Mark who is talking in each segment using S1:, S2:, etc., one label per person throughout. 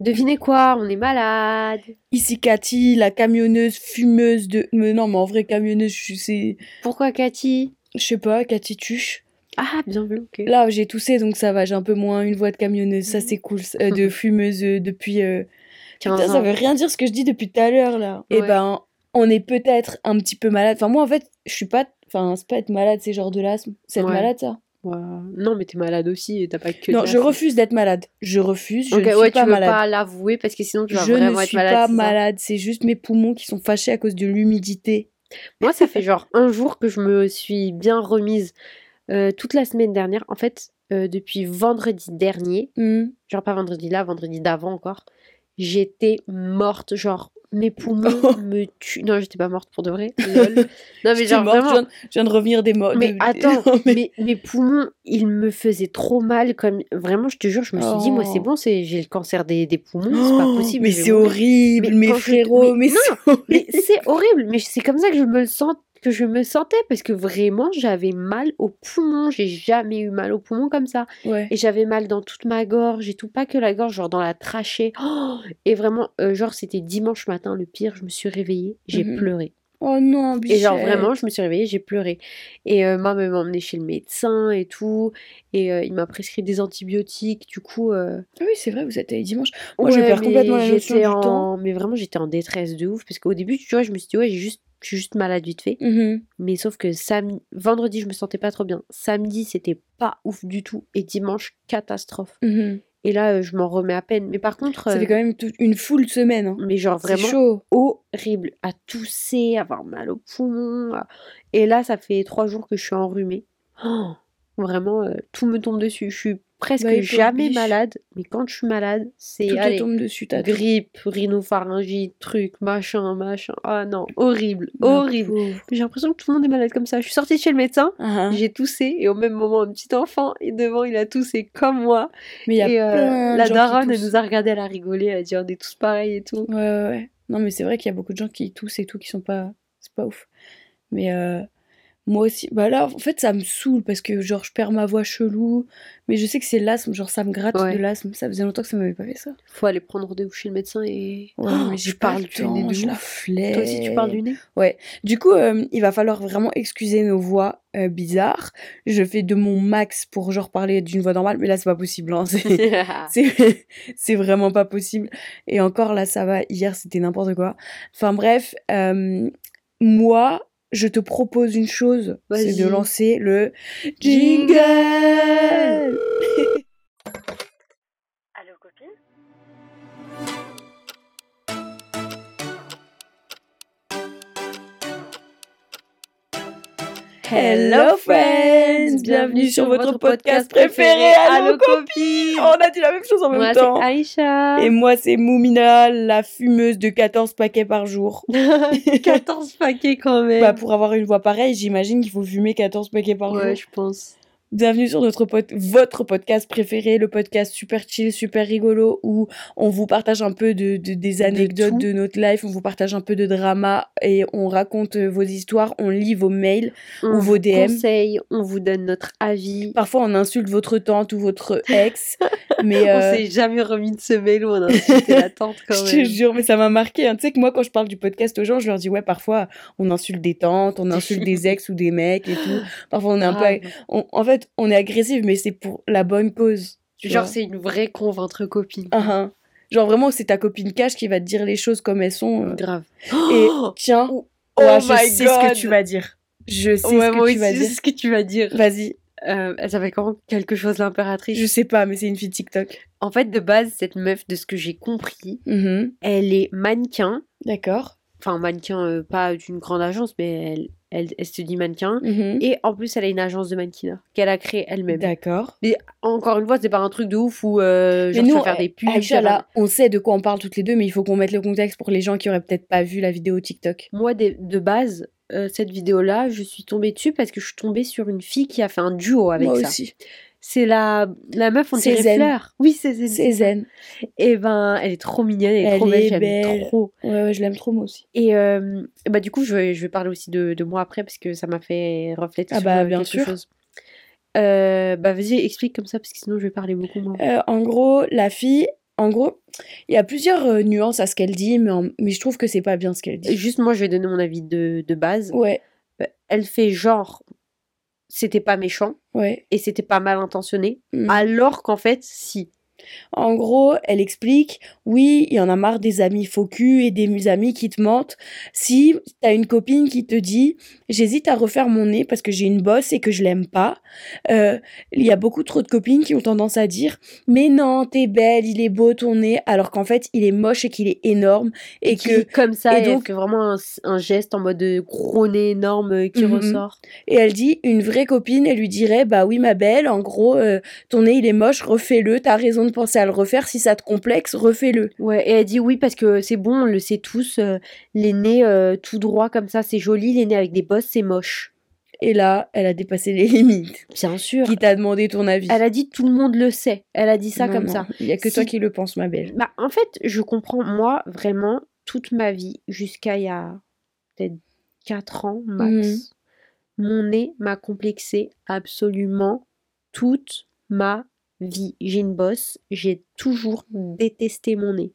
S1: Devinez quoi On est malade.
S2: Ici Cathy, la camionneuse fumeuse de. Mais non, mais en vrai, camionneuse, je sais.
S1: Pourquoi Cathy?
S2: Je sais pas, Cathy Tuche.
S1: Ah, bien vu, ok.
S2: Là, j'ai toussé, donc ça va, j'ai un peu moins une voix de camionneuse. Ça, c'est cool. Euh, de fumeuse euh, depuis. euh,
S1: 15
S2: Putain, ça veut rien dire ce que je dis depuis tout à l'heure, là. Et
S1: Ouais.
S2: ben, on est peut-être un petit peu malade. Enfin, moi, en fait, je suis pas. Enfin, c'est pas être malade, c'est genre de l'asthme. C'est être
S1: Ouais.
S2: malade, ça.
S1: Non, mais t'es malade aussi et t'as pas que.
S2: Non, je refuse d'être malade. Je refuse, je ne suis
S1: ouais,
S2: pas
S1: tu veux
S2: malade.
S1: pas l'avouer parce que sinon tu vas
S2: je
S1: vraiment
S2: ne
S1: être
S2: suis pas malade, c'est juste mes poumons qui sont fâchés à cause de l'humidité.
S1: Moi, ça fait genre un jour que je me suis bien remise euh, toute la semaine dernière. En fait, euh, depuis vendredi dernier,
S2: Hmm.
S1: genre pas vendredi là, vendredi d'avant encore, j'étais morte. Genre, mes poumons me tuent. Non, j'étais pas morte pour de vrai. lol. Non, mais
S2: J'étais
S1: genre
S2: morte,
S1: vraiment.
S2: je viens, je viens de revenir des morts.
S1: Mais
S2: de-
S1: attends,
S2: Non, mais-
S1: mes poumons, ils me faisaient trop mal. Comme vraiment, je te jure, je me suis dit, moi, c'est
S2: Oh.
S1: bon, c'est j'ai le cancer des, des poumons, c'est pas
S2: Oh,
S1: possible.
S2: Mais c'est horrible,
S1: Mais
S2: mes frérots,
S1: mais
S2: mais, c'est horrible,
S1: mais c'est comme ça que je me le sens, que je me sentais parce que vraiment j'avais mal aux poumons. J'ai jamais eu mal aux poumons comme ça.
S2: Ouais.
S1: Et j'avais mal dans toute ma gorge et tout, pas que la gorge, genre dans la trachée. Oh et vraiment, euh, genre c'était dimanche matin, le pire, je me suis réveillée, j'ai
S2: Mhm.
S1: pleuré.
S2: Oh non,
S1: Et genre vraiment, je me suis réveillée, j'ai pleuré. Et euh, maman m'a emmenée chez le médecin et tout. Et euh, il m'a prescrit des antibiotiques. Du coup, euh,
S2: Ah Oui, c'est vrai, vous êtes allé dimanche. Moi, je
S1: ouais,
S2: perds
S1: mais
S2: complètement la notion temps.
S1: Mais vraiment, j'étais en détresse de ouf. Parce qu'au début, tu vois, je me suis dit, ouais, j'ai juste... je suis juste malade vite fait.
S2: Mhm.
S1: Mais sauf que samedi... vendredi, je me sentais pas trop bien. Samedi, c'était pas ouf du tout. Et dimanche, catastrophe.
S2: Mhm.
S1: Et là, euh, je m'en remets à peine. Mais par contre,
S2: Ça
S1: euh,
S2: fait quand même toute une full semaine. hein.
S1: mais genre vraiment
S2: chaud.
S1: horrible. À tousser, avoir mal aux poumons. à- Et là, ça fait trois jours que je suis enrhumée. Oh, vraiment, euh, tout me tombe dessus. Je suis presque
S2: Bah, pauvre
S1: jamais malade. Mais quand je suis malade, c'est...
S2: Tombe dessus, t'as tout.
S1: grippe, rhinopharyngite, truc, machin, machin. Ah non, horrible, horrible. J'ai l'impression que tout le monde est malade comme ça. Je suis sortie de chez le médecin,
S2: Ah, ah.
S1: j'ai toussé et au même moment un petit enfant et devant il a toussé comme moi.
S2: Mais il y a
S1: et euh,
S2: plein
S1: la daronne elle nous a regardé, elle a rigolé, elle a dit on est tous pareils et tout.
S2: Ouais, ouais, ouais. Non, mais c'est vrai qu'il y a beaucoup de gens qui toussent et tout, qui sont pas. C'est pas ouf. Mais euh, moi aussi. Bah là, en fait, ça me saoule parce que, genre, je perds ma voix chelou. Mais je sais que c'est l'asthme, genre, ça me gratte
S1: Ouais.
S2: de l'asthme. Ça faisait longtemps que ça m'avait pas fait ça.
S1: Faut aller prendre rendez-vous chez le médecin et.
S2: Ouais,
S1: Oh,
S2: mais
S1: je parle
S2: le
S1: du nez de
S2: je la flemme.
S1: Toi aussi tu parles du nez?
S2: Du coup, euh, il va falloir vraiment excuser nos voix euh, bizarres. Je fais de mon max pour, genre, parler d'une voix normale. Mais là, c'est pas possible. hein. C'est- c'est c'est vraiment pas possible et encore là ça va hier c'était n'importe quoi enfin bref euh, moi je te propose une chose c'est de lancer le
S1: Jingle
S2: Hello friends! bienvenue sur votre podcast préféré Allo copine on a dit la même chose en même temps.
S1: Aïcha.
S2: Et moi c'est Moumina la fumeuse de 14 paquets par jour.
S1: 14 paquets quand même.
S2: Bah pour avoir une voix pareille j'imagine qu'il faut fumer 14 paquets par jour.
S1: Ouais je pense
S2: Bienvenue sur notre pod- votre podcast préféré, le podcast super chill, super rigolo, où on vous partage un peu de, de- des anecdotes de, notre life, on vous partage un peu de drama et on raconte euh, vos histoires, on lit vos mails.
S1: on
S2: Ou vos
S1: vous
S2: DM.
S1: conseille, on vous donne notre avis
S2: Parfois on insulte votre tante ou votre ex, mais
S1: on
S2: euh,
S1: s'est jamais remis de ce mail où on a insulté la tante quand
S2: je te jure, mais ça m'a marqué. hein. Tu sais que moi quand je parle du podcast aux gens, je leur dis ouais parfois on insulte des tantes, on insulte des ex ou des mecs et tout. Parfois on est un peu, on- en fait on est agressif, mais c'est pour la bonne cause.
S1: Genre c'est une vraie conve entre copines
S2: ah. Genre vraiment, c'est ta copine cash qui va te dire les choses comme elles sont. euh.
S1: grave
S2: Et tiens,
S1: Oh
S2: ouais, je
S1: my
S2: sais ce que tu vas dire. Je sais
S1: ouais,
S2: ce que
S1: moi
S2: tu vas dire.
S1: ce que tu vas dire.
S2: Vas-y,
S1: Euh, elle s'appelle comment Quelque chose l'impératrice.
S2: je sais pas, mais c'est une fille TikTok.
S1: En fait, de base, cette meuf, de ce que j'ai compris,
S2: Mhm.
S1: elle est mannequin.
S2: D'accord.
S1: Enfin, mannequin, euh, pas d'une grande agence, mais elle, elle, elle se dit mannequin.
S2: Mhm.
S1: Et en plus, elle a une agence de mannequinat qu'elle a créée elle-même.
S2: D'accord.
S1: Mais encore une fois, c'est pas un truc de ouf où euh, genre,
S2: nous,
S1: faire des pubs.
S2: Aïcha, là, on sait de quoi on parle toutes les deux, mais il faut qu'on mette le contexte pour les gens qui auraient peut-être pas vu la vidéo TikTok.
S1: Moi, de, de base, euh, cette vidéo-là, je suis tombée dessus parce que je suis tombée sur une fille qui a fait un duo avec
S2: Moi
S1: ça.
S2: aussi.
S1: C'est la, la meuf, on dirait
S2: Zen.
S1: Fleur. Oui, c'est Zen.
S2: C'est zen.
S1: Et ben, elle est trop mignonne, elle est
S2: Elle
S1: trop belle,
S2: est
S1: j'aime trop.
S2: Ouais, ouais, je l'aime trop, moi aussi.
S1: Et euh, bah, du coup, je vais, je vais parler aussi de, de moi après parce que ça m'a fait refléter
S2: Ah
S1: sur
S2: bah, bien
S1: quelque
S2: sûr.
S1: chose. Euh, bah, vas-y, explique comme ça parce que sinon je vais parler beaucoup moins.
S2: Euh, en gros, la fille, en gros, il y a plusieurs euh, nuances à ce qu'elle dit, mais, en- mais je trouve que c'est pas bien ce qu'elle dit.
S1: Juste, moi, je vais donner mon avis de, de base.
S2: Ouais,
S1: Elle fait genre, c'était pas méchant
S2: ouais.
S1: et c'était pas mal intentionné,
S2: Mm.
S1: alors qu'en fait, si.
S2: En gros, elle explique, oui, il y en a marre des amis faux cul et des amis qui te mentent. Si t'as une copine qui te dit, j'hésite à refaire mon nez parce que j'ai une bosse et que je l'aime pas, euh, il y a beaucoup trop de copines qui ont tendance à dire, mais non, t'es belle, il est beau ton nez, alors qu'en fait, il est moche et qu'il est énorme et que,
S1: comme ça,
S2: et donc-
S1: vraiment un, un geste en mode de gros nez énorme euh, qui
S2: Mhm.
S1: ressort.
S2: et elle dit, une vraie copine, elle lui dirait, bah oui, ma belle, en gros, euh, ton nez, il est moche, refais-le, t'as raison de penser à le refaire, si ça te complexe, refais-le.
S1: Ouais, et elle dit oui parce que c'est bon, on le sait tous, euh, les nez euh, tout droit comme ça, c'est joli, les nez avec des bosses, c'est moche.
S2: Et là, elle a dépassé les limites.
S1: Bien sûr.
S2: Qui t'a demandé ton avis
S1: Elle a dit tout le monde le sait. Elle a dit ça
S2: Non,
S1: comme
S2: non,
S1: ça.
S2: Il y a que toi qui le penses, ma belle.
S1: Bah, en fait, je comprends, moi, vraiment, toute ma vie, jusqu'à il y a peut-être 4 ans max, mon nez m'a complexé absolument toute ma vie. J'ai une bosse, j'ai toujours détesté mon nez.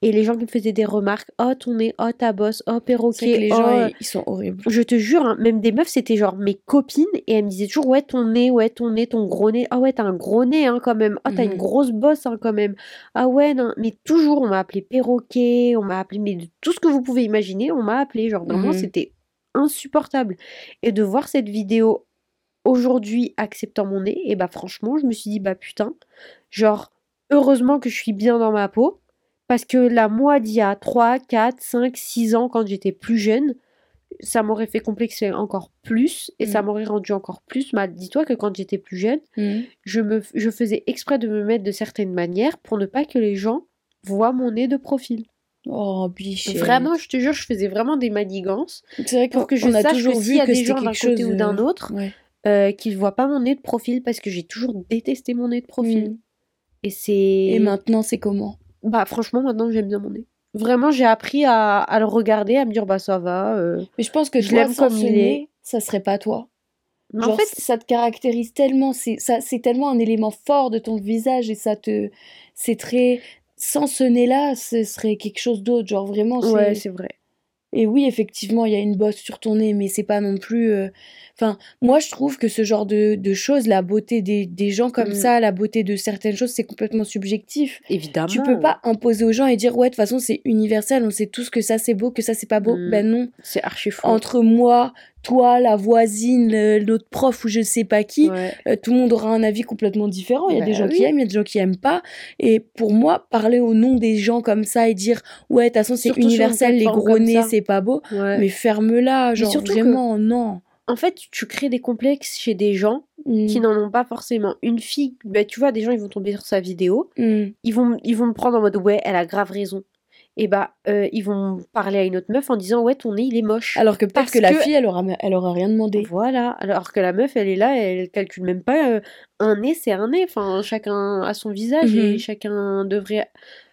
S1: Et les gens qui me faisaient des remarques, oh ton nez, oh ta bosse, oh perroquet,
S2: que les
S1: oh,
S2: gens, ils- ils sont horribles.
S1: je te jure, hein, même des meufs, c'était genre mes copines et elles me disaient toujours Ouais, ton nez, ouais, ton nez, ton gros nez. Ah ouais, t'as un gros nez hein, quand même. Ah, t'as une grosse bosse hein, quand même. Ah ouais, non. Mais toujours, on m'a appelé perroquet, on m'a appelé, mais de tout ce que vous pouvez imaginer, on m'a appelé. Genre vraiment,
S2: Mhm.
S1: c'était insupportable. Et de voir cette vidéo aujourd'hui acceptant mon nez, et bah franchement, je me suis dit Bah putain, genre, heureusement que je suis bien dans ma peau. Parce que la moi d'il y a 3, 4, 5, 6 ans, quand j'étais plus jeune, ça m'aurait fait complexer encore plus et ça
S2: Mm.
S1: m'aurait rendu encore plus mal. Dis-toi que quand j'étais plus jeune,
S2: Mhm.
S1: je, me, je faisais exprès de me mettre de certaines manières pour ne pas que les gens voient mon nez de profil.
S2: Oh, bichette.
S1: Vraiment, je te jure, je faisais vraiment des manigances
S2: C'est vrai
S1: pour que je
S2: a
S1: sache
S2: toujours
S1: que
S2: vu
S1: s'il y a
S2: que
S1: des gens d'un côté ou d'un
S2: euh,
S1: autre
S2: ouais.
S1: Euh, qui ne voient pas mon nez de profil parce que j'ai toujours détesté mon nez de profil.
S2: Mhm.
S1: Et c'est...
S2: Et maintenant, c'est comment?
S1: Bah franchement, maintenant j'aime bien mon nez. Vraiment, j'ai appris à, à le regarder, à me dire bah ça va. euh.
S2: Mais je pense que
S1: Je l'aime comme
S2: ce
S1: il
S2: nez,
S1: est.
S2: ça serait pas toi. Genre,
S1: en fait,
S2: ça te caractérise tellement, c'est ça, c'est tellement un élément fort de ton visage et ça te, c'est très, sans ce nez-là, ce serait quelque chose d'autre. Genre vraiment,
S1: ouais, c'est vrai.
S2: Et oui, effectivement, il y a une bosse sur ton nez, mais c'est pas non plus. euh, Enfin, moi, je trouve que ce genre de, de choses, la beauté des, des gens comme
S1: Mm.
S2: ça, la beauté de certaines choses, c'est complètement subjectif.
S1: Évidemment.
S2: Tu peux pas imposer aux gens et dire, ouais, de toute façon, c'est universel, on sait tous que ça c'est beau, que ça c'est pas beau.
S1: Mm.
S2: Ben non.
S1: C'est archi faux.
S2: Entre moi, toi, la voisine, le- l'autre prof ou je sais pas qui,
S1: Ouais.
S2: euh, tout le monde aura un avis complètement différent. Il y a des
S1: Bah
S2: gens qui aiment, il y a des gens qui aiment pas. Et pour moi, parler au nom des gens comme ça et dire, ouais, de toute façon, c'est universel, les gros nez, c'est pas beau.
S1: Ouais.
S2: Mais ferme-la, genre
S1: surtout que-
S2: vraiment, non.
S1: En fait, tu crées des complexes chez des gens
S2: Mm.
S1: qui n'en ont pas forcément. Une fille, bah, tu vois, des gens, ils vont tomber sur sa vidéo,
S2: Mm.
S1: ils vont, ils vont me prendre en mode ouais, elle a grave raison. Et bah, euh, ils vont parler à une autre meuf en disant ouais, ton nez, il est moche.
S2: Alors que peut-être que la fille, elle aura, elle aura rien demandé.
S1: Voilà, alors que la meuf, elle est là, elle calcule même pas. euh, un nez, c'est un nez. Enfin, chacun a son visage
S2: Mhm.
S1: et chacun devrait.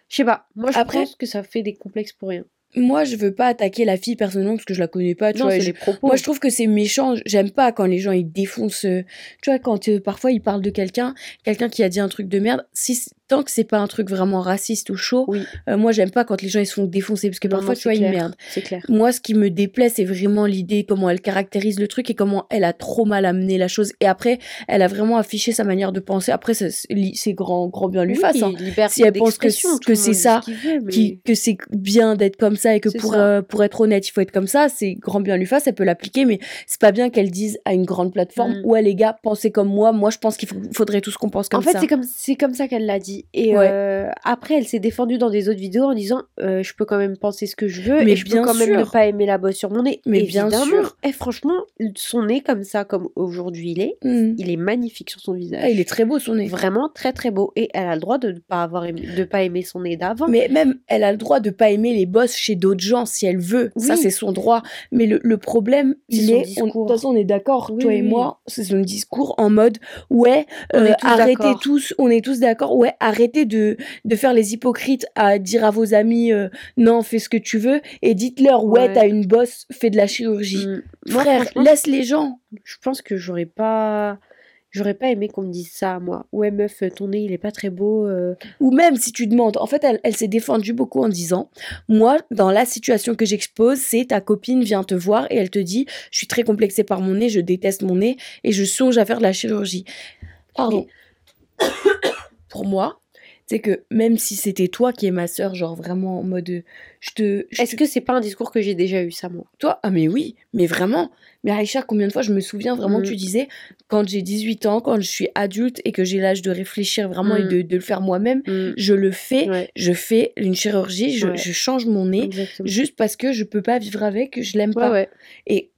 S1: Je sais pas, moi je
S2: Après-
S1: pense que ça fait des complexes pour rien.
S2: Moi, je veux pas attaquer la fille personnellement parce que je la connais pas, tu
S1: non,
S2: vois. je-
S1: les propos.
S2: Moi, je trouve que c'est méchant. J'aime pas quand les gens ils défoncent. euh, Tu vois, quand euh, parfois ils parlent de quelqu'un, quelqu'un qui a dit un truc de merde. Si tant que c'est pas un truc vraiment raciste ou chaud,
S1: Oui,
S2: euh, moi j'aime pas quand les gens ils se font défoncer parce que
S1: Non,
S2: parfois
S1: non,
S2: tu vois
S1: c'est
S2: ils
S1: clair.
S2: merdent.
S1: c'est clair.
S2: Moi, ce qui me déplaît, c'est vraiment l'idée comment elle caractérise le truc et comment elle a trop mal amené la chose. Et après, elle a vraiment affiché sa manière de penser. Après, c'est grand, grand bien lui
S1: Oui,
S2: fasse. hein. Si elle pense que que c'est ça
S1: ce qu'il veut, mais-
S2: qui- que c'est bien d'être comme ça et que pour,
S1: ça.
S2: euh, pour être honnête, il faut être comme ça, c'est grand bien lui fasse, elle peut l'appliquer, mais c'est pas bien qu'elle dise à une grande plateforme
S1: Mm.
S2: ouais les gars, pensez comme moi, moi je pense qu'il faudrait tous qu'on pense comme
S1: en fait,
S2: ça.
S1: c'est comme c'est comme ça qu'elle l'a dit. Et
S2: Ouais.
S1: euh, après, elle s'est défendue dans des autres vidéos en disant euh, je peux quand même penser ce que je veux
S2: Mais
S1: et je peux quand même ne pas aimer la bosse sur mon nez.
S2: Mais bien sûr.
S1: Et franchement, son nez comme ça, comme aujourd'hui il est,
S2: Mm.
S1: il est magnifique sur son visage.
S2: Ah, il est très beau son nez.
S1: vraiment très très beau et elle a le droit de ne pas avoir aimé, de pas aimer son nez d'avant.
S2: Mais même, elle a le droit de pas aimer les boss chez d'autres gens si elle veut. Ça, c'est son droit. Mais le, le problème, il est. on- De toute façon, on est d'accord,
S1: Oui,
S2: toi et moi, c'est son discours en mode ouais, euh, arrêtez tous, on est tous d'accord, ouais, arrêtez de, de faire les hypocrites à dire à vos amis euh, non, fais ce que tu veux et dites-leur ouais,
S1: Ouais.
S2: t'as une bosse, fais de la chirurgie.
S1: Mm. Moi,
S2: Frère,
S1: franchement,
S2: laisse les gens.
S1: je pense que j'aurais pas J'aurais pas aimé qu'on me dise ça à moi. Ouais, meuf, ton nez, il est pas très beau. euh.
S2: Ou même si tu demandes, en fait, elle, elle s'est défendue beaucoup en disant, moi, dans la situation que j'expose, c'est ta copine vient te voir et elle te dit, je suis très complexée par mon nez, je déteste mon nez et je songe à faire de la chirurgie. Pardon. Pour moi, c'est que même si c'était toi qui es ma sœur, genre vraiment en mode, euh, je te, je
S1: Est-ce
S2: te-
S1: que c'est pas un discours que j'ai déjà eu, ça, moi
S2: toi, ah mais oui, mais vraiment. Mais Aïcha, combien de fois je me souviens vraiment,
S1: Mm.
S2: tu disais, quand j'ai 18 ans, quand je suis adulte et que j'ai l'âge de réfléchir vraiment et
S1: Mm.
S2: de, de le faire moi-même, je le fais,
S1: Ouais,
S2: je fais une chirurgie, je,
S1: Ouais.
S2: je change mon nez,
S1: exactement.
S2: juste parce que je peux pas vivre avec, je l'aime
S1: Ouais,
S2: pas. Et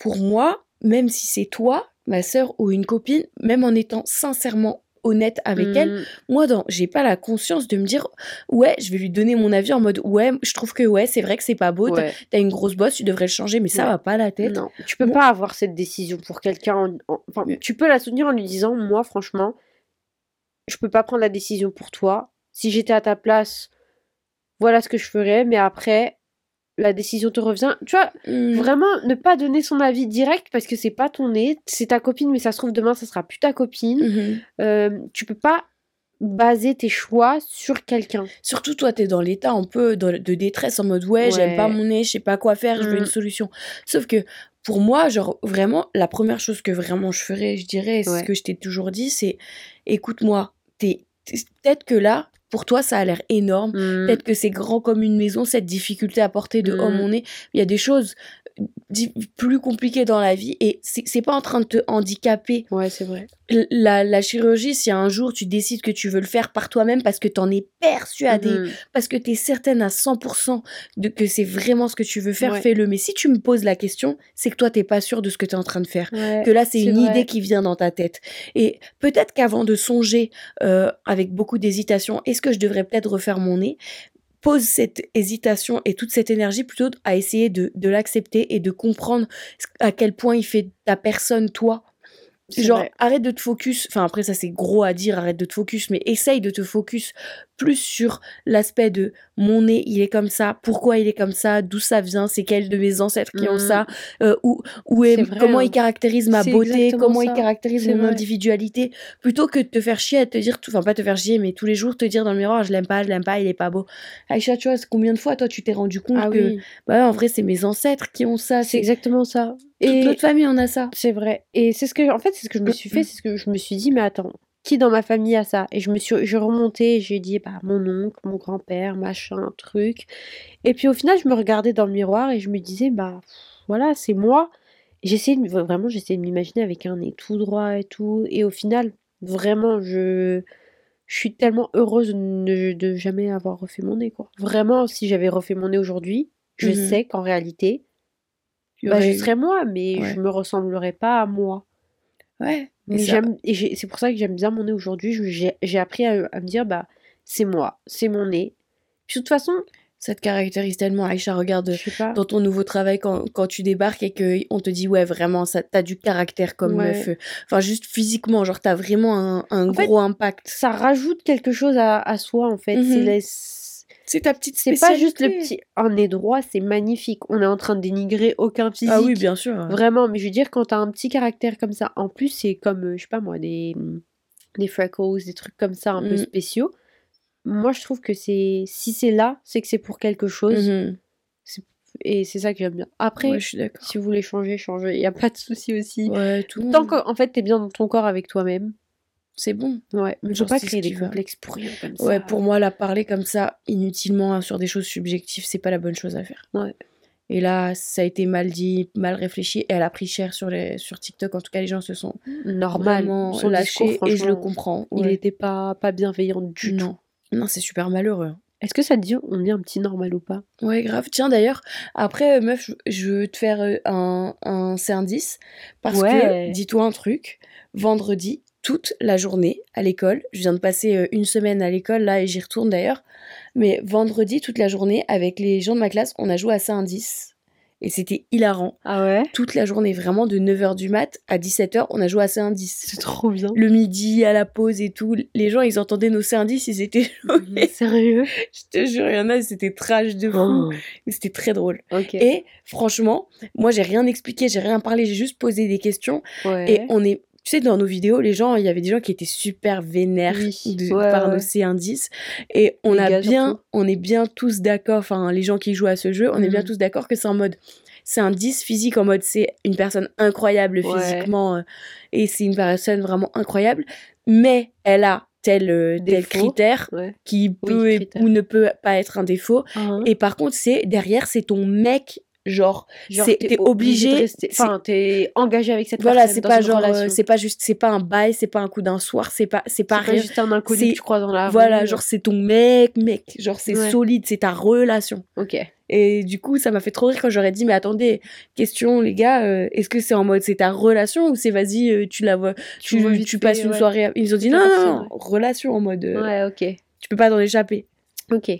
S2: pour moi, même si c'est toi, ma sœur ou une copine, même en étant sincèrement honnête avec elle,
S1: Mm.
S2: moi, dans, j'ai pas la conscience de me dire, ouais, je vais lui donner mon avis en mode, ouais, je trouve que ouais, c'est vrai que c'est pas beau, t'as-
S1: Ouais.
S2: t'as une grosse bosse, tu devrais le changer, mais ça
S1: Ouais.
S2: va pas à la tête.
S1: Non, tu peux pas avoir cette décision pour quelqu'un. en- en- Enfin, tu peux la soutenir en lui disant, moi, franchement, je peux pas prendre la décision pour toi. Si j'étais à ta place, voilà ce que je ferais. Mais après, la décision te revient. Tu vois,
S2: Mm.
S1: vraiment, ne pas donner son avis direct parce que c'est pas ton nez, c'est ta copine, mais ça se trouve demain, ça sera plus ta copine.
S2: Mhm.
S1: Euh, tu peux pas baser tes choix sur quelqu'un.
S2: Surtout toi, t'es dans l'état un peu de, de détresse en mode ouais, j'aime pas mon nez, je sais pas quoi faire, je veux
S1: Mm.
S2: une solution. Sauf que pour moi, genre vraiment, la première chose que vraiment je ferais, je dirais, c'est
S1: Ouais.
S2: ce que je t'ai toujours dit, c'est écoute-moi, t'es- peut-être que là, pour toi, ça a l'air énorme.
S1: Mm.
S2: Peut-être que c'est grand comme une maison, cette difficulté à porter de oh
S1: Mm.
S2: mon nez. Il y a des choses plus compliquées dans la vie et c'est pas en train de te handicaper
S1: Ouais, c'est vrai.
S2: La, la chirurgie, si un jour tu décides que tu veux le faire par toi-même parce que t'en es persuadé,
S1: Mhm.
S2: parce que t'es certaine à 100% de que c'est vraiment ce que tu veux faire,
S1: Ouais.
S2: fais-le. Mais si tu me poses la question, c'est que toi t'es pas sûr de ce que t'es en train de faire.
S1: Ouais,
S2: Que là, c'est
S1: c'est
S2: une
S1: vrai.
S2: idée qui vient dans ta tête. Et peut-être qu'avant de songer euh, avec beaucoup d'hésitation, est-ce que je devrais peut-être refaire mon nez? Pose cette hésitation et toute cette énergie plutôt à essayer de, l'accepter et de comprendre à quel point il fait ta personne, toi, Genre,
S1: vrai.
S2: arrête de te focus. Enfin, après, ça, c'est gros à dire, arrête de te focus, mais essaye de te focus plus sur l'aspect de mon nez, il est comme ça, pourquoi il est comme ça, d'où ça vient, c'est quels de mes ancêtres qui ont
S1: Mhm.
S2: ça, euh, où, où est,
S1: vrai,
S2: comment
S1: hein.
S2: il caractérise ma beauté, comment il caractérise mon
S1: vrai.
S2: individualité, plutôt que de te faire chier à te dire, enfin, pas te faire chier, mais tous les jours te dire dans le miroir, je l'aime pas, je l'aime pas, il est pas beau. Aïcha, tu vois, combien de fois, toi, tu t'es rendu compte
S1: Ah
S2: que,
S1: oui,
S2: bah, en vrai, c'est mes ancêtres qui ont ça,
S1: c'est exactement ça.
S2: Toute
S1: Et
S2: notre famille en a ça.
S1: c'est vrai. Et c'est ce que, en fait, c'est ce que je me suis fait, c'est ce que je me suis dit, mais attends, qui dans ma famille a ça? Et je me suis, je remontais, j'ai dit, bah, mon oncle, mon grand-père, machin, truc. Et puis au final, je me regardais dans le miroir et je me disais, bah, voilà, c'est moi. J'essayais de, vraiment, j'essayais de m'imaginer avec un nez tout droit et tout. Et au final, vraiment, je, je suis tellement heureuse de, jamais avoir refait mon nez, quoi. Vraiment, si j'avais refait mon nez aujourd'hui, je
S2: Mhm.
S1: sais qu'en réalité, bah, je serais moi, mais
S2: Ouais.
S1: je me ressemblerais pas à moi.
S2: Ouais.
S1: Mais
S2: ça-
S1: j'aime, et c'est pour ça que j'aime bien mon nez aujourd'hui. J'ai appris à, à me dire, bah, c'est moi, c'est mon nez. Puis de toute façon,
S2: Ça te caractérise tellement, Aïcha, regarde
S1: pas.
S2: dans ton nouveau travail quand, quand tu débarques et qu'on te dit, ouais, vraiment, ça, t'as du caractère comme
S1: Ouais.
S2: meuf. Enfin, juste physiquement, genre, t'as vraiment un, un
S1: En fait,
S2: gros impact.
S1: Ça rajoute quelque chose à, à soi, en fait.
S2: Mhm. C'est ta petite
S1: C'est pas juste le petit. Un nez droit, c'est magnifique. On est en train de dénigrer aucun physique.
S2: Ah oui, bien sûr.
S1: Vraiment, mais je veux dire, quand t'as un petit caractère comme ça, en plus, c'est comme, euh, je sais pas moi, des, des freckles, des trucs comme ça un peu
S2: Mm.
S1: spéciaux. Moi, je trouve que c'est. Si c'est là, c'est que c'est pour quelque chose.
S2: Mhm.
S1: Et c'est ça que j'aime bien. Après,
S2: Ouais, je suis d'accord.
S1: si vous voulez changer, changez. Il n'y a pas de souci aussi.
S2: Ouais, tout. le
S1: Tant qu'en fait, t'es bien dans ton corps avec toi-même.
S2: C'est bon.
S1: Ouais, mais faut
S2: Genre,
S1: pas créer des complexes pour rien comme ça.
S2: Ouais, pour moi, la parler comme ça, inutilement, hein, sur des choses subjectives, c'est pas la bonne chose à faire.
S1: Ouais.
S2: Et là, ça a été mal dit, mal réfléchi, et elle a pris cher sur, les, sur TikTok. En tout cas, les gens se sont
S1: Normal.
S2: vraiment
S1: Son
S2: lâchés, et je le comprends.
S1: Il
S2: ouais.
S1: était pas, pas bienveillant du tout.
S2: Non. C'est super malheureux.
S1: Est-ce que ça te dit, on est un petit normal ou pas?
S2: Ouais, grave. Tiens, d'ailleurs, après, euh, meuf, je- je veux te faire euh, un, un C-indice. Parce
S1: Ouais.
S2: que, dis-toi un truc, vendredi, toute la journée à l'école, je viens de passer euh, une semaine à l'école, là, et j'y retourne d'ailleurs, mais vendredi, toute la journée, avec les gens de ma classe, on a joué à C-indice. Et c'était hilarant.
S1: Ah ouais?
S2: Toute la journée, vraiment, de 9h du mat à 17h, on a joué à C-indice.
S1: C'est trop bien.
S2: Le midi, à la pause et tout, les gens, ils entendaient nos C-indices, ils étaient choqués.
S1: Sérieux?
S2: Je te jure, il y en a, c'était trash de fou.
S1: Oh,
S2: C'était très drôle. Et franchement, moi, j'ai rien expliqué, j'ai rien parlé, j'ai juste posé des questions.
S1: ouais.
S2: Et on est tu sais, dans nos vidéos, les gens, il y avait des gens qui étaient super vénères de, par nos C-indices. Et on a bien, on est bien tous d'accord, enfin, les gens qui jouent à ce jeu, on est bien mm. tous d'accord que c'est en mode, c'est un 10 physique en mode, c'est une personne incroyable physiquement, euh, et c'est une personne vraiment incroyable, mais elle a tel, euh, tel critère qui peut ou ne peut pas être un défaut. Uh-huh. Et par contre, c'est derrière, c'est ton mec genre, t'es obligé,
S1: enfin t'es engagé avec cette voilà
S2: c'est pas genre euh, c'est pas juste c'est pas un bail c'est pas un coup d'un soir c'est pas c'est pas,
S1: pas juste un inconnu que tu crois dans la
S2: voilà genre c'est ton mec mec genre c'est solide c'est ta relation.
S1: Ok.
S2: Et du coup ça m'a fait trop rire quand j'aurais dit mais attendez question les gars euh, est-ce que c'est en mode c'est ta relation ou c'est vas-y euh, tu la vois tu, tu, passes une soirée ils ont dit non, non, non relation en mode
S1: ouais ok.
S2: tu peux pas t'en échapper.
S1: Ok.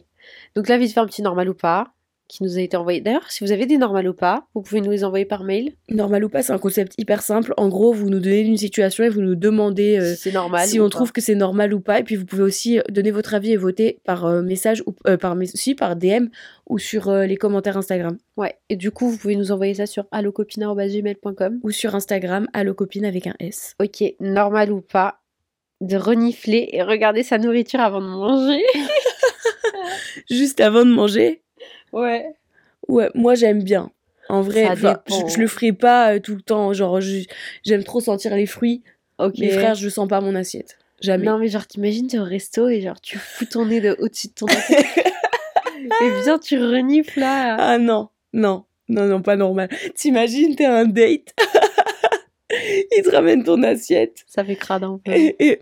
S1: Donc là vite fait un petit normal ou pas qui nous a été envoyé. D'ailleurs, si vous avez des normales ou pas, vous pouvez nous les envoyer par mail.
S2: Normal ou pas, c'est un concept hyper simple. En gros, vous nous donnez une situation et vous nous demandez euh, si, normal si on trouve que c'est normal ou pas. Et puis vous pouvez aussi euh, donner votre avis et voter par euh, message ou par aussi par DM ou sur les commentaires Instagram.
S1: Ouais. Et du coup, vous pouvez nous envoyer ça sur allocopine@gmail.com
S2: ou sur Instagram allocopine avec un S.
S1: Ok, normal ou pas, de renifler et regarder sa nourriture avant de manger.
S2: Juste avant de manger.
S1: Ouais.
S2: Ouais, moi j'aime bien. En vrai, je, le ferai pas euh, tout le temps. Genre, j'aime trop sentir les fruits. Ok. Mais frère, je sens pas mon assiette. Jamais.
S1: Non, mais genre, t'imagines, t'es au resto et genre, tu fous ton nez de au-dessus de ton assiette. et bien, tu renifles là.
S2: Ah non, non, non, non, pas normal. T'imagines, t'es un date. Il te ramène ton assiette.
S1: Ça fait crade un peu. Et,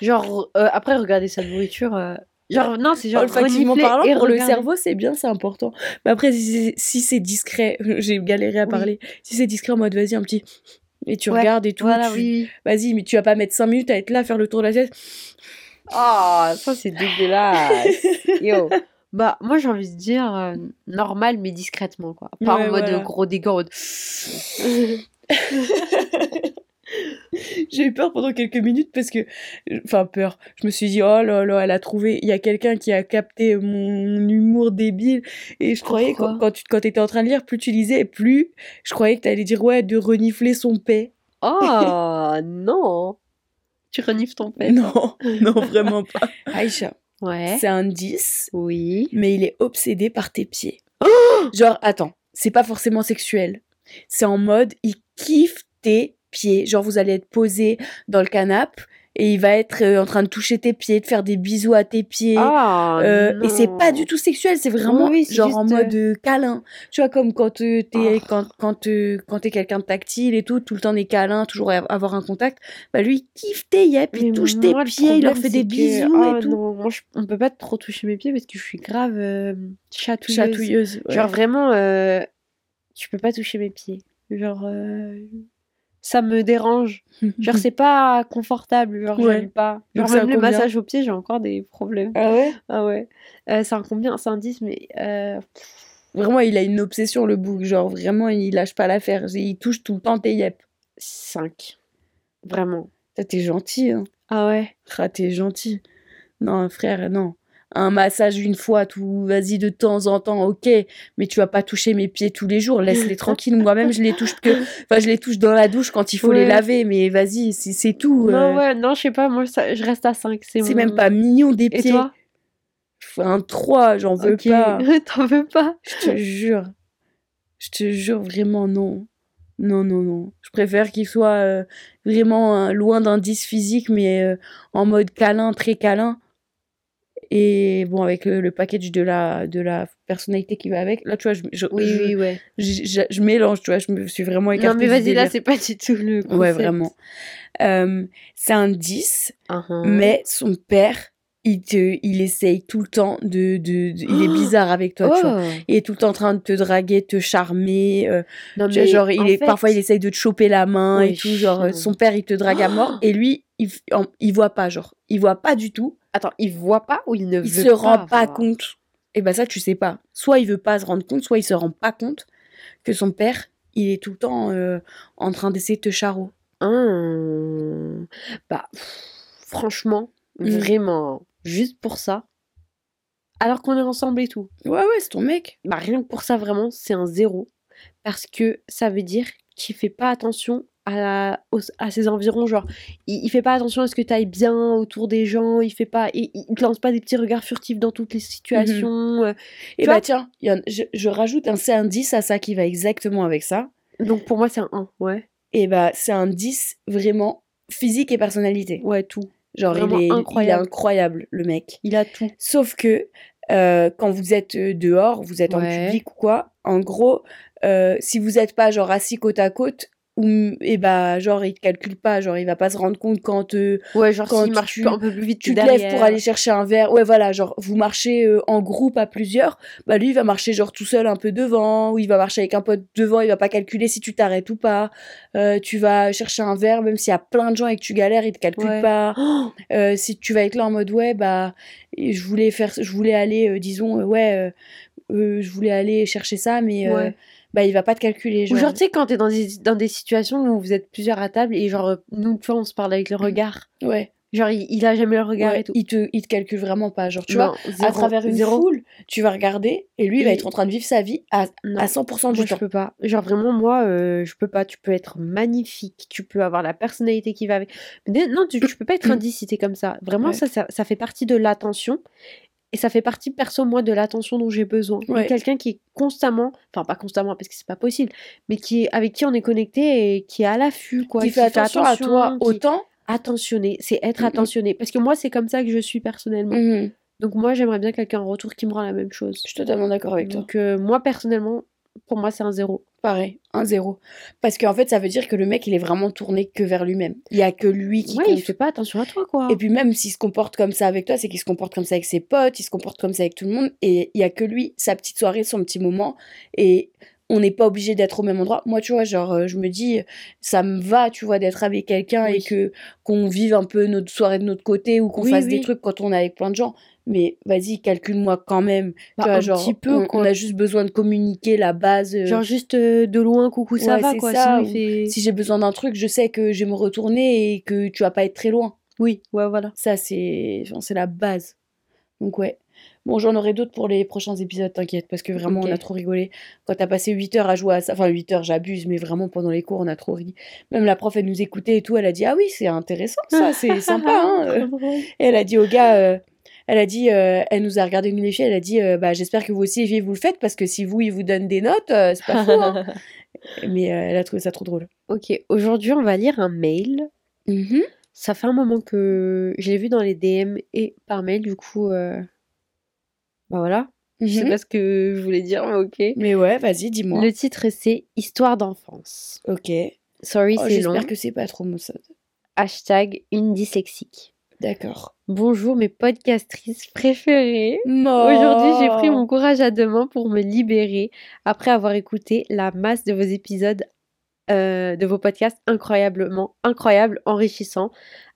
S1: genre, euh, après, regarder sa nourriture. Euh, Genre, non, c'est genre
S2: olfactivement parlant, pour le cerveau, c'est bien, c'est important. Mais après, si c'est discret, j'ai galéré à parler. Si c'est discret en mode, vas-y, un petit. Et tu regardes et tout. Voilà, oui. Vas-y, mais tu vas pas mettre 5 minutes à être là, faire le tour de la tête.
S1: Oh, ça, c'est dégueulasse. Yo. Bah, moi, j'ai envie de dire euh, normal, mais discrètement, quoi. Pas en mode gros dégâts.
S2: J'ai eu peur pendant quelques minutes parce que, enfin peur, je me suis dit oh là là, elle a trouvé, il y a quelqu'un qui a capté mon humour débile et je croyais quand, quand, tu quand étais en train de lire, plus tu lisais, plus je croyais que tu allais dire ouais de renifler son paix.
S1: Oh non, tu renifles ton paix
S2: Non, non vraiment pas.
S1: Aïcha, ouais.
S2: C'est un 10.
S1: Oui.
S2: Mais il est obsédé par tes pieds. Oh Genre attends, c'est pas forcément sexuel. C'est en mode il kiffe tes pieds. Genre, vous allez être posé dans le canapé et il va être euh, en train de toucher tes pieds, de faire des bisous à tes pieds. Ah, euh, et c'est pas du tout sexuel, c'est vraiment genre en mode euh, câlin. Tu vois, comme quand t'es oh. quand, quand, quand t'es quelqu'un de tactile et tout, tout le temps des câlins, toujours avoir un contact. Bah lui, il kiffe tes yep, il touche tes pieds, il leur fait des bisous et oh tout.
S1: Non, moi, on peut pas trop toucher mes pieds parce que je suis grave chatouilleuse.
S2: chatouilleuse
S1: Genre vraiment, tu peux pas toucher mes pieds. Genre ça me dérange. genre, c'est pas confortable. Genre, j'aime pas. Genre, même les massages aux pieds, j'ai encore des problèmes.
S2: Ah ouais?
S1: Ah ouais. Euh, c'est un combien C'est un 10, mais. Euh,
S2: vraiment, il a une obsession, le bouc. Genre, vraiment, il lâche pas l'affaire. Il touche tout le temps tes yep.
S1: 5. Vraiment.
S2: T'es gentil, hein.
S1: Ah ouais
S2: Ah, t'es gentil. Non, frère, non un massage une fois, tout, vas-y de temps en temps, ok, mais tu vas pas toucher mes pieds tous les jours, laisse-les tranquilles. Moi-même, je les touche que, enfin, je les touche dans la douche quand il faut les laver, mais vas-y, c'est tout.
S1: Non, euh. ouais, non, je sais pas, moi, je reste à 5.
S2: C'est même pas mignon des pieds. Et toi? Un 3, j'en veux pas.
S1: T'en veux pas?
S2: Je te jure. Je te jure, vraiment, non. Non, non, non. Je préfère qu'il soit euh, vraiment loin d'un 10 physique, mais euh, en mode câlin, très câlin et bon, avec le, package de la, de la personnalité qui va avec, là, tu vois, je, je,
S1: oui, oui,
S2: je, mélange, tu vois, je me suis vraiment écartée.
S1: Non, mais vas-y, là, c'est pas du tout le
S2: concept. Ouais, vraiment. Euh, c'est un 10, uh-huh. mais son père, il, te, il essaye tout le temps de... de, il est bizarre avec toi, tu vois. Oh. Il est tout le temps en train de te draguer, te charmer. Euh, non, mais genre, il est, parfois, il essaye de te choper la main et tout. Genre, son père, il te drague à mort. Et lui, il, il voit pas, genre. Il voit pas du tout.
S1: Attends, il voit pas ou il ne
S2: il
S1: veut
S2: se rend pas compte. Et eh ben ça, tu sais pas. Soit il veut pas se rendre compte, soit il se rend pas compte que son père, il est tout le temps euh, en train d'essayer de te charrer.
S1: Hum. Bah, franchement, mmh. vraiment, juste pour ça. Alors qu'on est ensemble et tout.
S2: Ouais, ouais, c'est ton mec.
S1: Bah, rien que pour ça, vraiment, c'est un zéro. Parce que ça veut dire qui fait pas attention à, à ses environs. Genre, il, fait pas attention à ce que tu ailles bien autour des gens. Il fait pas, il, te lance pas des petits regards furtifs dans toutes les situations.
S2: Euh, et bah tiens, je, rajoute un, c'est un 10 à ça qui va exactement avec ça.
S1: Donc pour moi, c'est un 1, ouais.
S2: Et bah c'est un 10 vraiment physique et personnalité.
S1: Ouais, tout.
S2: Genre, il est, incroyable. incroyable, le mec.
S1: Il a tout.
S2: Sauf que euh, quand vous êtes euh, dehors, vous êtes en public ou quoi, en gros, si vous n'êtes pas genre assis côte à côte, ou et bah genre il te calcule pas genre il va pas se rendre compte quand euh,
S1: ouais genre quand marche tu, un peu plus vite
S2: tu te lèves pour aller chercher un verre. Ouais voilà genre vous marchez euh, en groupe à plusieurs bah lui il va marcher genre tout seul un peu devant ou il va marcher avec un pote devant il va pas calculer si tu t'arrêtes ou pas. Euh, tu vas chercher un verre même s'il y a plein de gens et que tu galères il te calcule pas. Euh, si tu vas être là en mode ouais bah je voulais faire je voulais aller disons ouais je voulais aller chercher ça mais bah il va pas te calculer.
S1: Genre, genre tu sais, quand t'es dans des, dans des situations où vous êtes plusieurs à table et genre, nous, tu vois, on se parle avec le regard.
S2: Ouais.
S1: Genre, il, a jamais le regard et tout.
S2: Il te, il te calcule vraiment pas. Genre, tu vois, à travers une foule, tu vas regarder et lui, il va être en train de vivre sa vie à, à 100% du
S1: moi,
S2: temps.
S1: Je peux pas. Genre, vraiment, moi, euh, je peux pas. Tu peux être magnifique, tu peux avoir la personnalité qui va avec. Mais non, tu, tu peux pas être indicité comme ça. Vraiment, ça, ça, ça, fait partie de l'attention. Et ça fait partie, perso, moi, de l'attention dont j'ai besoin. Quelqu'un qui est constamment, enfin pas constamment parce que c'est pas possible, mais qui est, avec qui on est connecté et qui est à l'affût, quoi.
S2: Qui, fait, attention à toi autant.
S1: Attentionné, c'est être attentionné. Parce que moi, c'est comme ça que je suis personnellement.
S2: Mmh
S1: Donc moi, j'aimerais bien quelqu'un en retour qui me rend la même chose.
S2: Je suis totalement d'accord avec
S1: toi. Donc euh, moi, personnellement, pour moi, c'est un zéro.
S2: Pareil, un zéro. Parce qu'en fait, ça veut dire que le mec, il est vraiment tourné que vers lui-même. Il y a que lui qui
S1: ouais, il fait pas attention à toi, quoi.
S2: Et puis même s'il se comporte comme ça avec toi, c'est qu'il se comporte comme ça avec ses potes, il se comporte comme ça avec tout le monde. Et il y a que lui, sa petite soirée, son petit moment. Et on n'est pas obligé d'être au même endroit. Moi, tu vois, genre, euh, je me dis, ça me va, tu vois, d'être avec quelqu'un et que qu'on vive un peu notre soirée de notre côté ou qu'on fasse des trucs quand on est avec plein de gens mais vas-y, calcule-moi quand même.
S1: Bah, tu vois, un genre, petit peu,
S2: on, a juste besoin de communiquer la base.
S1: Euh. Genre juste euh, de loin, coucou, ça va quoi. Ça,
S2: Si j'ai besoin d'un truc, je sais que je vais me retourner et que tu vas pas être très loin.
S1: Oui, ouais, voilà.
S2: Ça, c'est c'est la base. Donc ouais. Bon, j'en aurai d'autres pour les prochains épisodes, t'inquiète, parce que vraiment, on a trop rigolé. Quand t'as passé 8 heures à jouer à ça, enfin 8 heures, j'abuse, mais vraiment pendant les cours, on a trop ri. Même la prof, elle nous écoutait et tout, elle a dit Ah oui, c'est intéressant ça, c'est sympa. Hein. et elle a dit au gars, euh, elle a dit, euh, elle nous a regardé nous les filles, elle a dit, euh, bah j'espère que vous aussi vous le faites parce que si vous ils vous donnent des notes, euh, c'est pas fou. Hein. Mais elle a trouvé ça trop drôle.
S1: Ok, aujourd'hui on va lire un mail.
S2: Mm-hmm.
S1: Ça fait un moment que je l'ai vu dans les DM et par mail, du coup, bah voilà. Je sais mm-hmm. pas ce que je voulais dire, mais ok.
S2: Mais ouais, vas-y, dis-moi.
S1: Le titre c'est Histoire d'enfance.
S2: Ok.
S1: Sorry,
S2: oh,
S1: c'est long.
S2: J'espère que c'est pas trop maussade.
S1: Hashtag une dyslexique.
S2: D'accord.
S1: Bonjour mes podcastrices préférées. Aujourd'hui, j'ai pris mon courage à deux mains pour me libérer après avoir écouté la masse de vos épisodes, euh, de vos podcasts incroyablement incroyables, enrichissants,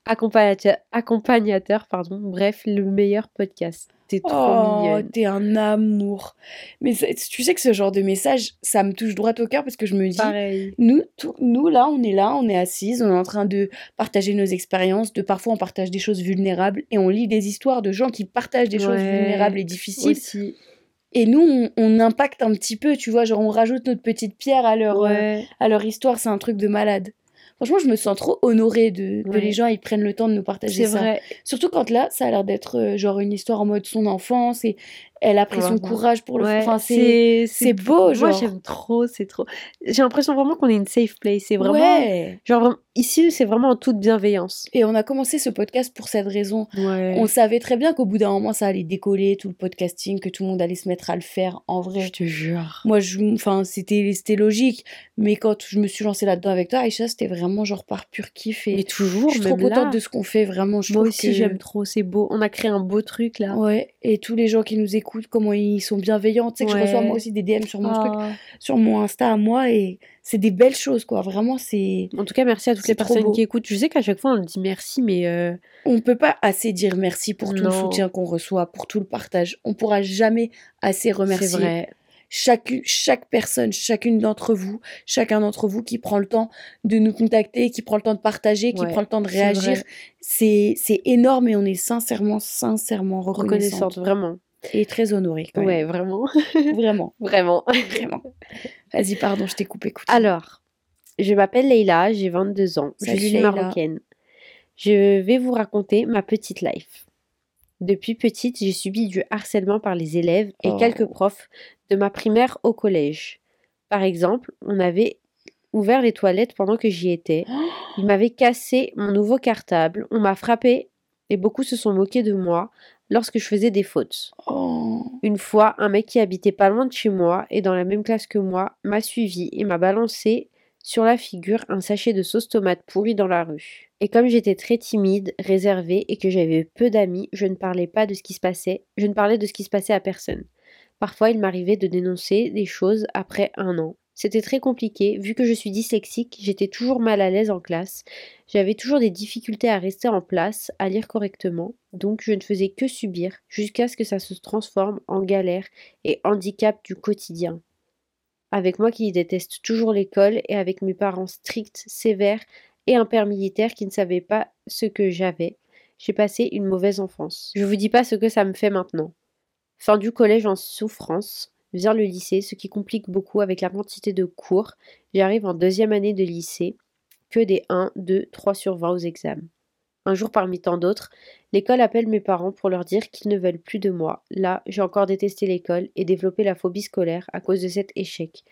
S1: accompagnateur, accompagnateur, pardon, bref, le meilleur podcast. T'es trop oh,
S2: T'es un amour. Mais tu sais que ce genre de message, ça me touche droit au cœur parce que je me dis,
S1: Pareil.
S2: nous, nous là, on est là, on est assises, on est en train de partager nos expériences, de parfois on partage des choses vulnérables et on lit des histoires de gens qui partagent des choses vulnérables et difficiles.
S1: Aussi.
S2: Et nous, on, impacte un petit peu, tu vois, genre on rajoute notre petite pierre à leur,
S1: euh,
S2: à leur histoire, c'est un truc de malade. Franchement, je me sens trop honorée de, que les gens ils prennent le temps de nous partager ça. Vrai. Surtout quand là, ça a l'air d'être euh, genre une histoire en mode son enfance et elle a pris son courage pour le faire. Enfin, c'est c'est beau genre.
S1: Moi j'aime trop, c'est trop. J'ai l'impression vraiment qu'on est une safe place, c'est vraiment ouais. genre ici c'est vraiment en toute bienveillance.
S2: Et on a commencé ce podcast pour cette raison. On savait très bien qu'au bout d'un moment ça allait décoller tout le podcasting, que tout le monde allait se mettre à le faire en vrai.
S1: Je te jure.
S2: Moi je enfin c'était c'était logique, mais quand je me suis lancée là-dedans avec toi Aïcha, c'était vraiment genre par pur kiff et,
S1: toujours
S2: je suis trop contente de ce qu'on fait vraiment, je
S1: Moi aussi j'aime trop, c'est beau. On a créé un beau truc là.
S2: Ouais, et tous les gens qui nous écoutent comment ils sont bienveillants. Tu sais que je reçois moi aussi des DM sur mon truc, ah. sur mon Insta à moi et c'est des belles choses quoi. Vraiment, c'est.
S1: En tout cas, merci à toutes les personnes qui écoutent. Je sais qu'à chaque fois on dit merci, mais. Euh...
S2: On peut pas assez dire merci pour tout le soutien qu'on reçoit, pour tout le partage. On pourra jamais assez remercier. C'est vrai chaque, chaque personne, chacune d'entre vous, chacun d'entre vous qui prend le temps de nous contacter, qui prend le temps de partager, qui prend le temps de réagir. C'est énorme et on est sincèrement, sincèrement reconnaissante.
S1: reconnaissante vraiment.
S2: Et très honorée. Quand
S1: ouais, vraiment.
S2: vraiment.
S1: Vraiment.
S2: Vraiment. Vas-y, pardon, je t'ai coupé.
S1: Alors, Je m'appelle Leïla, j'ai 22 ans, je suis marocaine. Je vais vous raconter ma petite life. Depuis petite, j'ai subi du harcèlement par les élèves et quelques oh. profs de ma primaire au collège. Par exemple, on avait ouvert les toilettes pendant que j'y étais. Ils m'avaient cassé mon nouveau cartable, on m'a frappé et beaucoup se sont moqués de moi lorsque je faisais des fautes. Oh. Une fois, un mec qui habitait pas loin de chez moi et dans la même classe que moi m'a suivi et m'a balancé sur la figure un sachet de sauce tomate pourrie dans la rue. Et comme j'étais très timide, réservée et que j'avais peu d'amis, je ne parlais pas de ce qui se passait, je ne parlais de ce qui se passait à personne. Parfois, il m'arrivait de dénoncer des choses après un an. C'était très compliqué, vu que je suis dyslexique, j'étais toujours mal à l'aise en classe, j'avais toujours des difficultés à rester en place, à lire correctement, donc je ne faisais que subir, jusqu'à ce que ça se transforme en galère et handicap du quotidien. Avec moi qui déteste toujours l'école et avec mes parents stricts, sévères et un père militaire qui ne savait pas ce que j'avais, j'ai passé une mauvaise enfance. Je vous dis pas ce que ça me fait maintenant. Fin du collège en souffrance, vient le lycée, ce qui complique beaucoup avec la quantité de cours. J'arrive en deuxième année de lycée, que des 1, 2, 3 sur 20 aux examens. Un jour parmi tant d'autres, l'école appelle mes parents pour leur dire qu'ils ne veulent plus de moi. Là, j'ai encore détesté l'école et développé la phobie scolaire à cause de cet échec.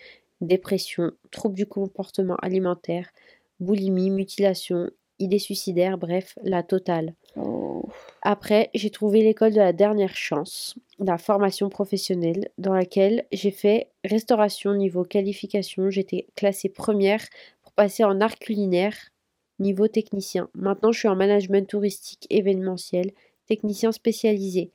S1: Dépression, troubles du comportement alimentaire, boulimie, mutilation, idées suicidaires, bref, la totale. Oh. Après, j'ai trouvé l'école de la dernière chance, la formation professionnelle, dans laquelle j'ai fait restauration niveau qualification. J'étais classée première pour passer en art culinaire niveau technicien. Maintenant, je suis en management touristique événementiel, technicien spécialisé.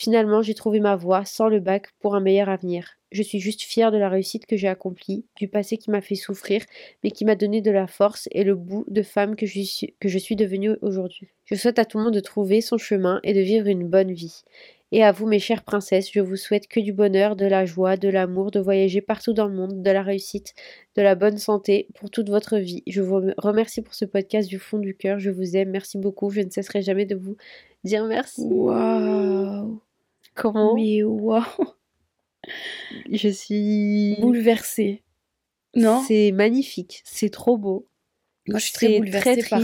S1: Finalement, j'ai trouvé ma voie sans le bac pour un meilleur avenir. Je suis juste fière de la réussite que j'ai accomplie, du passé qui m'a fait souffrir, mais qui m'a donné de la force et le bout de femme que je suis, devenue aujourd'hui. Je souhaite à tout le monde de trouver son chemin et de vivre une bonne vie. Et à vous, mes chères princesses, je vous souhaite que du bonheur, de la joie, de l'amour, de voyager partout dans le monde, de la réussite, de la bonne santé pour toute votre vie. Je vous remercie pour ce podcast du fond du cœur. Je vous aime. Merci beaucoup. Je ne cesserai jamais de vous dire merci.
S2: Waouh!
S1: Comment
S2: Mais waouh
S1: Je suis
S2: bouleversée. Non
S1: C'est magnifique, c'est trop beau.
S2: Moi, je suis très bouleversée par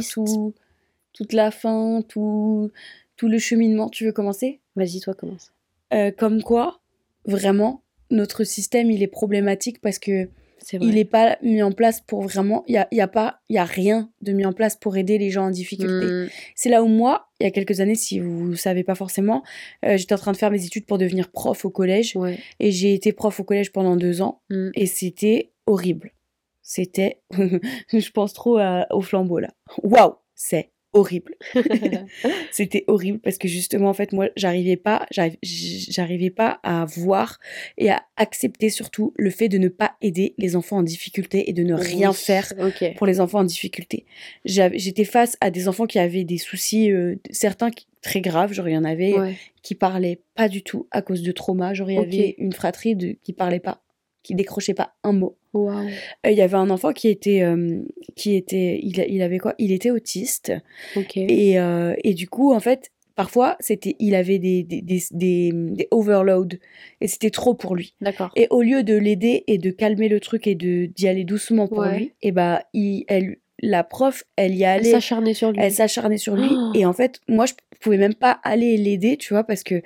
S2: toute la fin, tout, tout le cheminement. Tu veux commencer?
S1: Vas-y, toi, commence.
S2: Euh, comme quoi, vraiment, notre système, il est problématique parce que il n'est pas mis en place pour vraiment. Il n'y a, y a, pas, y a rien de mis en place pour aider les gens en difficulté. Hmm. C'est là où moi, il y a quelques années, si vous ne savez pas forcément, euh, j'étais en train de faire mes études pour devenir prof au collège. Et j'ai été prof au collège pendant deux ans. Hmm. Et c'était horrible. C'était. je pense trop au flambeau là. Waouh! C'est horrible. c'était horrible parce que justement en fait moi j'arrivais pas j'arrivais pas à voir et à accepter surtout le fait de ne pas aider les enfants en difficulté et de ne rien faire pour les enfants en difficulté. J'étais face à des enfants qui avaient des soucis euh, certains très graves, genre il y en avait qui parlaient pas du tout à cause de trauma, genre il y avait une fratrie de qui parlait pas qui décrochait pas un mot. Il y avait un enfant qui était, euh, qui était, il, il, avait quoi? Il était autiste. Et, euh, et du coup, en fait, parfois, c'était, il avait des, des, des, des, overloads et c'était trop pour lui.
S1: D'accord.
S2: Et au lieu de l'aider et de calmer le truc et de d'y aller doucement pour lui, et eh bah, il, elle, la prof, elle y allait.
S1: Elle s'acharnait sur lui.
S2: Elle s'acharnait sur lui. Oh. Et en fait, moi, je pouvais même pas aller l'aider, tu vois, parce que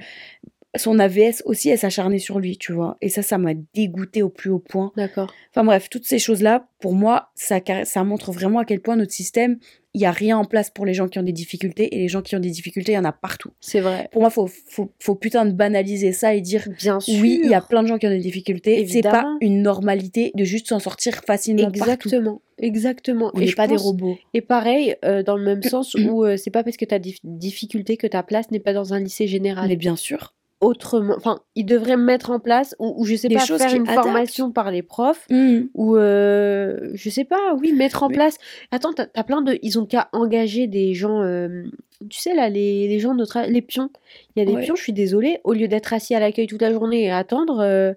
S2: son AVS aussi, elle s'acharnait sur lui, tu vois. Et ça, ça m'a dégoûté au plus haut point.
S1: D'accord.
S2: Enfin bref, toutes ces choses-là, pour moi, ça, ça montre vraiment à quel point notre système, il n'y a rien en place pour les gens qui ont des difficultés. Et les gens qui ont des difficultés, il y en a partout.
S1: C'est vrai.
S2: Pour moi, faut, faut, faut putain de banaliser ça et dire, Bien sûr. oui, il y a plein de gens qui ont des difficultés. C'est pas une normalité de juste s'en sortir facilement
S1: Exactement. Exactement.
S2: On n'est pas des robots.
S1: Et pareil, euh, dans le même sens où euh, c'est pas parce que tu as des difficultés que ta place n'est pas dans un lycée général.
S2: Mais bien sûr
S1: autrement. Enfin, ils devraient mettre en place, ou, je sais pas, faire une formation par les profs, mmh. ou euh, je sais pas, oui, mettre en place. Attends, t'as as plein de. Ils ont qu'à engager des gens. Euh, tu sais, là, les, les gens, notre, les pions. Il y a des pions, je suis désolée, au lieu d'être assis à l'accueil toute la journée et attendre. Euh,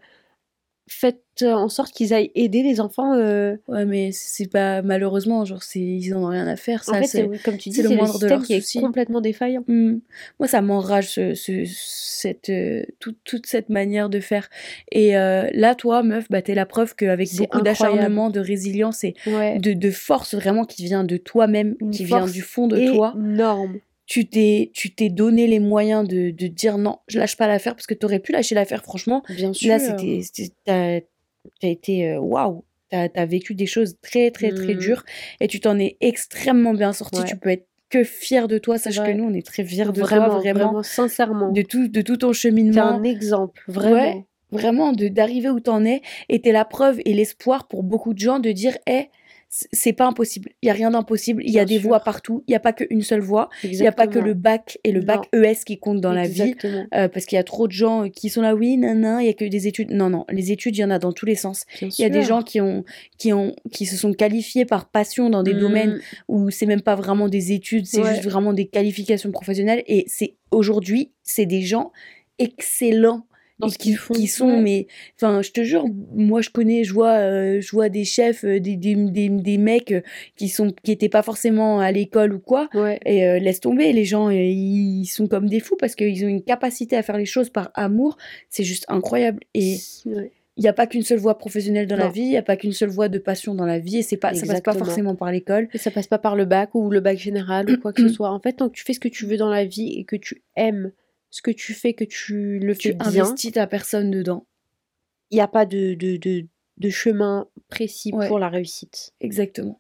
S1: faites en sorte qu'ils aillent aider les enfants. euh,
S2: Ouais, mais c'est pas malheureusement, genre, c'est ils en ont rien à faire.
S1: En
S2: Ça,
S1: fait,
S2: c'est
S1: comme tu dis,
S2: c'est le moindre de leurs
S1: qui est complètement défaillant.
S2: Hmm. Moi, ça m'enrage ce, ce- cette, euh, toute, toute cette manière de faire. Et euh, là, toi, meuf, bah, t'es la preuve qu'avec beaucoup d'acharnement, de résilience et
S1: Ouais.
S2: de, de force vraiment qui vient de toi-même, qui vient du fond de toi,
S1: Énorme.
S2: Tu t'es tu t'es donné les moyens de, de dire non, je lâche pas l'affaire parce que t'aurais pu lâcher l'affaire, franchement.
S1: Bien sûr.
S2: Là, c'était, t'as, t'as été, euh, waouh, t'as, t'as vécu des choses très, très, très
S1: Mhm.
S2: dures et tu t'en es extrêmement bien sorti.
S1: Ouais.
S2: Tu peux être que fier de toi. Sache que nous, on est très fiers de
S1: vraiment,
S2: toi, vraiment,
S1: vraiment, sincèrement.
S2: de tout, de tout ton
S1: T'es
S2: cheminement.
S1: un exemple, vraiment.
S2: Ouais, vraiment, de, d'arriver où t'en es et t'es la preuve et l'espoir pour beaucoup de gens de dire, hé, c'est pas impossible. Il y a rien d'impossible. Il y a des
S1: sûr.
S2: voies partout. Il n'y a pas qu'une seule voie. Il n'y a pas que le bac et le bac ES qui comptent dans la vie. Euh, parce qu'il y a trop de gens qui sont là, oui, nan, il y a que des études. Non, non, les études, il y en a dans tous les sens. Il y a des gens qui, ont, qui, ont, qui se sont qualifiés par passion dans des
S1: Mm.
S2: domaines où c'est même pas vraiment des études, c'est
S1: Ouais.
S2: juste vraiment des qualifications professionnelles. Et c'est aujourd'hui, c'est des gens excellents
S1: Dans ce
S2: qui,
S1: qu'ils font.
S2: qui sont, mais enfin, je te jure, moi je connais, je vois, euh, je vois des chefs, euh, des, des, des, des mecs euh, qui sont qui étaient pas forcément à l'école ou quoi.
S1: Ouais.
S2: Et euh, laisse tomber, les gens, ils sont comme des fous parce qu'ils ont une capacité à faire les choses par amour. C'est juste incroyable. Et
S1: Ouais.
S2: il n'y a pas qu'une seule voie professionnelle dans la vie, il n'y a pas qu'une seule voie de passion dans la vie. Et c'est pas, ça passe pas forcément par l'école.
S1: Et ça passe pas par le bac ou le bac général ou quoi que ce soit. En fait, tant que tu fais ce que tu veux dans la vie et que tu aimes ce que tu fais, que tu le
S2: Tu
S1: fais bien,
S2: investis ta personne dedans.
S1: il n'y a pas de, de, de, de chemin précis
S2: Ouais.
S1: pour la réussite.
S2: Exactement.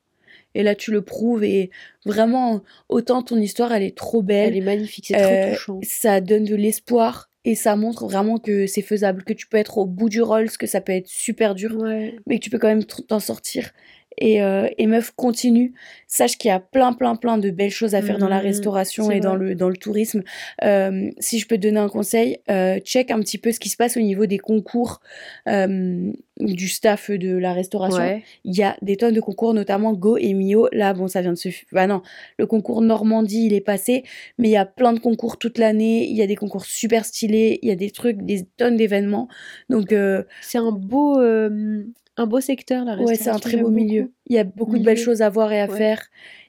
S2: Et là, tu le prouves. Et vraiment, autant ton histoire, elle est trop belle.
S1: Elle est magnifique, c'est trop
S2: Euh,
S1: touchant.
S2: ça donne de l'espoir. Et ça montre vraiment que c'est faisable, que tu peux être au bout du rôle, que ça peut être super dur.
S1: Ouais.
S2: mais que tu peux quand même t'en sortir. Et, euh, et meuf, continue. Sache qu'il y a plein, plein, plein de belles choses à faire dans la
S1: Mhm,
S2: restauration et dans le, dans le tourisme. Euh, si je peux te donner un conseil, euh, check un petit peu ce qui se passe au niveau des concours euh, du staff de la restauration.
S1: Ouais.
S2: Il y a des tonnes de concours, notamment Go et Mio. Là, bon, ça vient de se... Bah non, le concours Normandie, il est passé, mais il y a plein de concours toute l'année. Il y a des concours super stylés, il y a des trucs, des tonnes d'événements. Donc,
S1: C'est un beau, un beau secteur, la
S2: Ouais,
S1: restauration.
S2: c'est un très beau milieu.
S1: beaucoup.
S2: Il y a beaucoup de belles choses à voir et à
S1: Ouais.
S2: faire.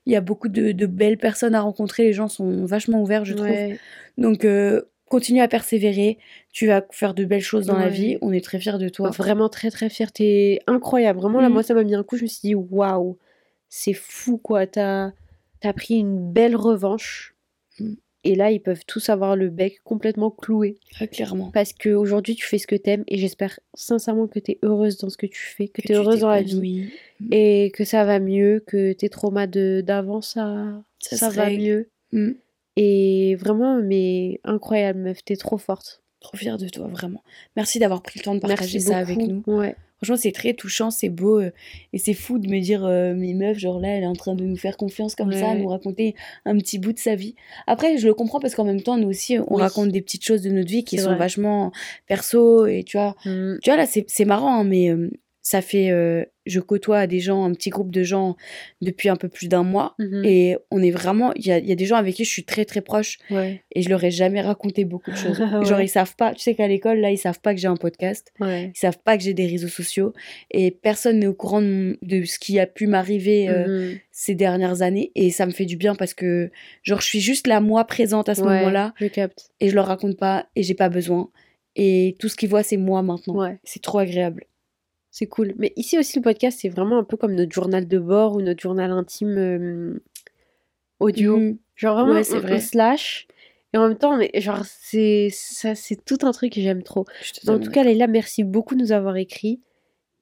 S2: Il y a beaucoup de, de belles personnes à rencontrer. Les gens sont vachement ouverts, je trouve.
S1: Ouais.
S2: Donc, euh, continue à persévérer. Tu vas faire de belles choses dans la
S1: Ouais.
S2: vie. On est très fiers de toi.
S1: Vraiment très très fière. T'es incroyable. Vraiment, là,
S2: Mm.
S1: moi, ça m'a mis un coup. Je me suis dit, waouh, c'est fou, quoi. T'as as pris une belle revanche.
S2: Mm.
S1: Et là, ils peuvent tous avoir le bec complètement cloué.
S2: Très clairement.
S1: Parce qu'aujourd'hui, tu fais ce que t'aimes. Et j'espère sincèrement que t'es heureuse dans ce que tu fais. Que,
S2: Que
S1: t'es heureuse dans la vie.
S2: t'épanouis.
S1: Et que ça va mieux. Que tes traumas de- d'avant, ça,
S2: Ça
S1: va mieux.
S2: Mm.
S1: Et vraiment, mais incroyable, meuf. T'es trop forte.
S2: Trop fiers de toi, vraiment. Merci d'avoir pris le temps de partager
S1: Merci
S2: ça avec nous.
S1: Ouais.
S2: Franchement, c'est très touchant, c'est beau. euh, et c'est fou de me dire, euh, mes meufs, genre là, elle est en train de nous faire confiance comme ça, nous raconter un petit bout de sa vie. Après, je le comprends parce qu'en même temps, nous aussi, on
S1: Oui.
S2: raconte des petites choses de notre vie qui sont
S1: vrai.
S2: vachement perso. Et tu vois,
S1: Mm.
S2: tu vois là, c'est c'est marrant, hein, mais euh, ça fait. euh, je côtoie des gens, un petit groupe de gens depuis un peu plus d'un mois.
S1: Mhm.
S2: Et on est vraiment. Il y a, y a des gens avec qui je suis très très proche
S1: Ouais.
S2: et je leur ai jamais raconté beaucoup de choses.
S1: Ouais.
S2: Genre, ils savent pas. Tu sais qu'à l'école, là, ils savent pas que j'ai un podcast.
S1: Ouais.
S2: Ils savent pas que j'ai des réseaux sociaux et personne n'est au courant de, ce qui a pu m'arriver euh,
S1: Mhm.
S2: ces dernières années et ça me fait du bien parce que genre je suis juste là moi présente à ce moment-là
S1: Je capte.
S2: et je leur raconte pas et j'ai pas besoin et tout ce qu'ils voient c'est moi maintenant. C'est trop agréable.
S1: C'est cool. Mais ici aussi, le podcast, c'est vraiment un peu comme notre journal de bord ou notre journal intime euh, audio.
S2: Mhm.
S1: Genre vraiment,
S2: Ouais, c'est vrai.
S1: lâche. Et en même temps, mais genre, c'est ça, c'est tout un truc que j'aime trop. En tout cas, Leïla, merci beaucoup de nous avoir écrit.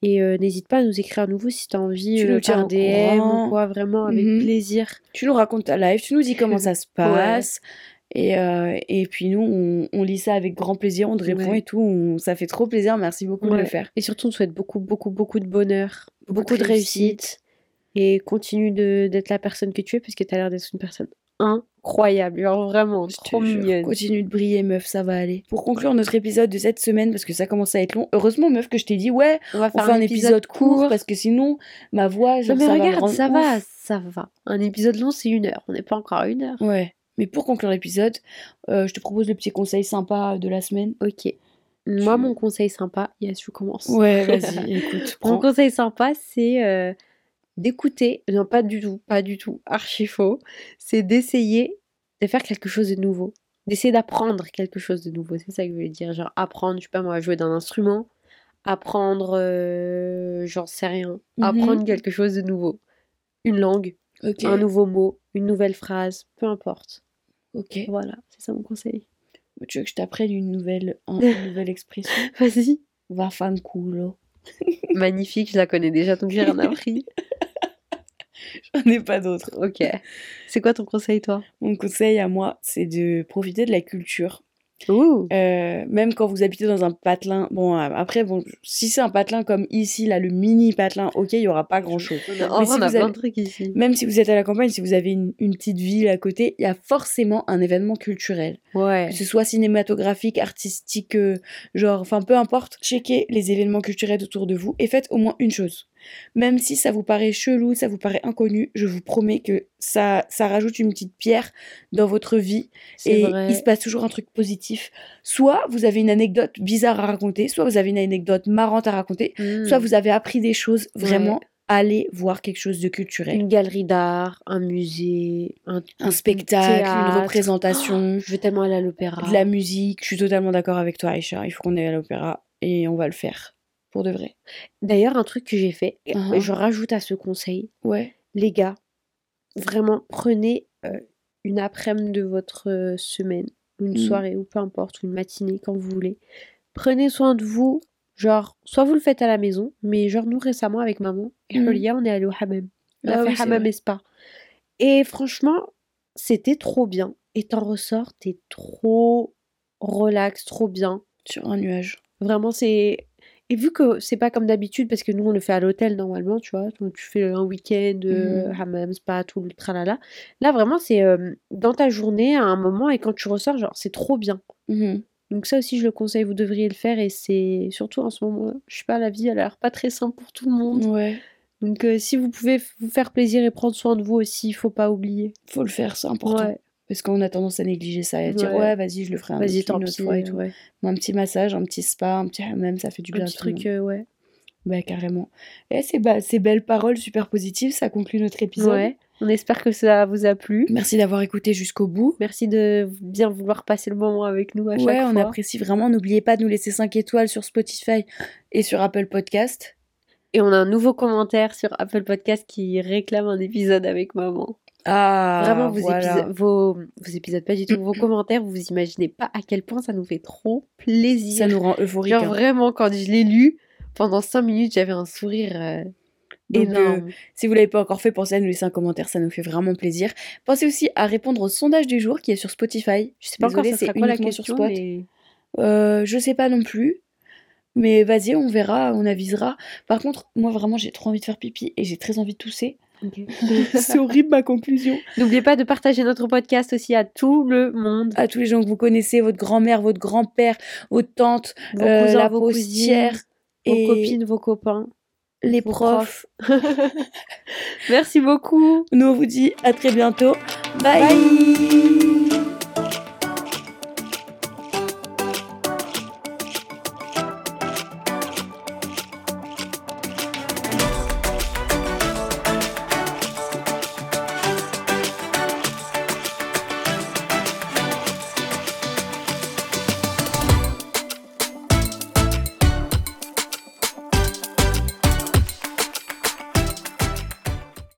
S1: Et euh, n'hésite pas à nous écrire à nouveau si tu as envie,
S2: Tu
S1: euh,
S2: nous au
S1: DM ou quoi, vraiment, avec
S2: Mhm.
S1: plaisir.
S2: tu nous racontes ta live, tu nous dis comment ça se passe. Et, euh, et puis nous, on, on lit ça avec grand plaisir, on te répond
S1: Ouais.
S2: et tout. on- ça fait trop plaisir, merci beaucoup de le faire.
S1: Et surtout, on te souhaite beaucoup, beaucoup, beaucoup de bonheur,
S2: Beaucoup
S1: beaucoup,
S2: de
S1: réussite. Et continue d'être la personne que tu es, parce que tu as l'air d'être une personne incroyable. Genre vraiment,
S2: Je
S1: trop mignonne.
S2: Continue de briller, meuf, ça va aller. Pour conclure notre épisode de cette semaine, parce que ça commence à être long, heureusement, meuf, que je t'ai dit, ouais,
S1: On va
S2: on
S1: faire
S2: fait un épisode court, parce que sinon, ma voix,
S1: Non,
S2: genre,
S1: mais
S2: ça va me
S1: regarde, ça
S2: ouf.
S1: va, ça va. Un épisode long, c'est une heure. On n'est pas encore à une heure.
S2: Ouais. Mais pour conclure l'épisode, euh, je te propose le petit conseil sympa de la semaine.
S1: Ok. Moi, mon conseil sympa, yes, je commence.
S2: Ouais, vas-y, écoute.
S1: Mon conseil sympa, c'est euh, d'écouter, non pas du tout, pas du tout, archi faux, c'est d'essayer de faire quelque chose de nouveau, d'essayer d'apprendre quelque chose de nouveau, c'est ça que je veux dire, genre apprendre, je sais pas moi, jouer d'un instrument, apprendre, euh, j'en sais rien,
S2: Mhm.
S1: apprendre quelque chose de nouveau, une langue, Un nouveau mot, une nouvelle phrase, peu importe.
S2: Ok.
S1: Voilà, c'est ça mon conseil.
S2: Tu veux que je t'apprenne une nouvelle, un- une nouvelle expression?
S1: Vas-y.
S2: Va fanculo.
S1: Magnifique, je la connais déjà, donc j'ai rien appris.
S2: J'en ai pas d'autres.
S1: Ok. C'est quoi ton conseil, toi?
S2: Mon conseil à moi, c'est de profiter de la culture.
S1: Ouh.
S2: Euh, même quand vous habitez dans un patelin, bon euh, après bon, si c'est un patelin comme ici là, le mini patelin, ok, il y aura pas grand chose.
S1: En
S2: Mais
S1: vrai,
S2: si
S1: on a
S2: vous
S1: plein
S2: avez-
S1: de trucs ici.
S2: Même si vous êtes à la campagne, si vous avez une, une petite ville à côté, il y a forcément un événement culturel.
S1: Ouais.
S2: Que ce soit cinématographique, artistique, euh, genre, enfin peu importe, checkez les événements culturels autour de vous et faites au moins une chose. Même si ça vous paraît chelou, ça vous paraît inconnu, je vous promets que ça, ça rajoute une petite pierre dans votre vie et
S1: vrai.
S2: il se passe toujours un truc positif. Soit vous avez une anecdote bizarre à raconter, soit vous avez une anecdote marrante à raconter,
S1: Hmm.
S2: soit vous avez appris des choses.
S1: Ouais.
S2: Vraiment, allez voir quelque chose de culturel.
S1: Une galerie d'art, un musée, un,
S2: Un spectacle, une représentation,
S1: Je veux tellement aller à l'opéra.
S2: de la musique. Je suis totalement d'accord avec toi, Aïcha. Il faut qu'on aille à l'opéra et on va le faire. Pour de vrai.
S1: D'ailleurs, un truc que j'ai fait, et
S2: Uh-huh.
S1: je rajoute à ce conseil,
S2: Ouais.
S1: les gars, vraiment prenez euh, une après-midi de votre euh, semaine, une
S2: Mhm.
S1: soirée ou peu importe, une matinée quand vous voulez. Prenez soin de vous. Genre, soit vous le faites à la maison, mais genre nous récemment avec maman et. Julia, on est allé au hammam. On a
S2: Ah
S1: fait
S2: oui,
S1: hammam et spa. Et franchement, c'était trop bien. Et t'en ressors, t'es trop relax, trop bien.
S2: Sur un nuage.
S1: Vraiment, c'est. Et vu que c'est pas comme d'habitude, parce que nous on le fait à l'hôtel normalement, tu vois, donc tu fais un week-end, euh,
S2: Mhm.
S1: hammam, spa, tout le tralala. Là vraiment, c'est euh, dans ta journée à un moment et quand tu ressors, genre c'est trop bien.
S2: Mhm.
S1: Donc ça aussi, je le conseille, vous devriez le faire et c'est surtout en ce moment, je sais pas, la vie elle a l'air pas très simple pour tout le monde.
S2: Ouais.
S1: Donc euh, si vous pouvez vous faire plaisir et prendre soin de vous aussi, il faut pas oublier.
S2: Faut le faire, c'est important.
S1: Ouais,
S2: Parce qu'on a tendance à négliger ça et à dire
S1: Ouais.
S2: vas-y, je le ferai un
S1: tant
S2: une autre fois et tout.
S1: ouais.
S2: Un petit massage, un petit spa, un petit hammam, ça fait du
S1: Un
S2: bien à
S1: petit truc, euh, ouais.
S2: Bah carrément. Et ces, ba- ces belles paroles super positives, ça conclut notre épisode.
S1: Ouais. On espère que ça vous a plu.
S2: Merci d'avoir écouté jusqu'au bout.
S1: Merci de bien vouloir passer le moment avec nous à chaque
S2: Ouais, on
S1: fois.
S2: apprécie vraiment. N'oubliez pas de nous laisser 5 étoiles sur Spotify et sur Apple Podcast.
S1: Et on a un nouveau commentaire sur Apple Podcast qui réclame un épisode avec maman.
S2: Ah,
S1: Vraiment, vos,
S2: voilà.
S1: épisodes, vos, vos épisodes, pas du tout, vos commentaires, vous imaginez pas à quel point ça nous fait trop plaisir.
S2: Ça nous rend euphoriques.
S1: Genre
S2: hein.
S1: vraiment, quand je l'ai lu, pendant 5 minutes, j'avais un sourire euh,
S2: Donc,
S1: énorme.
S2: Si vous l'avez pas encore fait, pensez à nous laisser un commentaire, ça nous fait vraiment plaisir. Pensez aussi à répondre au sondage du jour qui est sur Spotify.
S1: je sais pas encore
S2: Désolée,
S1: sera
S2: c'est
S1: quoi la
S2: uniquement sur
S1: question,
S2: Spot.
S1: mais...
S2: Euh, je sais pas non plus. Mais vas-y, on verra, on avisera. Par contre, moi vraiment, j'ai trop envie de faire pipi et j'ai très envie de tousser. C'est horrible ma conclusion.
S1: N'oubliez pas de partager notre podcast aussi à tout le monde.
S2: À tous les gens que vous connaissez, votre grand-mère, votre grand-père, votre tante,
S1: Vos
S2: euh,
S1: cousins,
S2: la
S1: vos
S2: postière
S1: cousines, vos
S2: et
S1: copines, vos copains.
S2: les
S1: vos
S2: profs.
S1: Merci beaucoup.
S2: Nous on vous dit à très bientôt. Bye.
S1: Bye.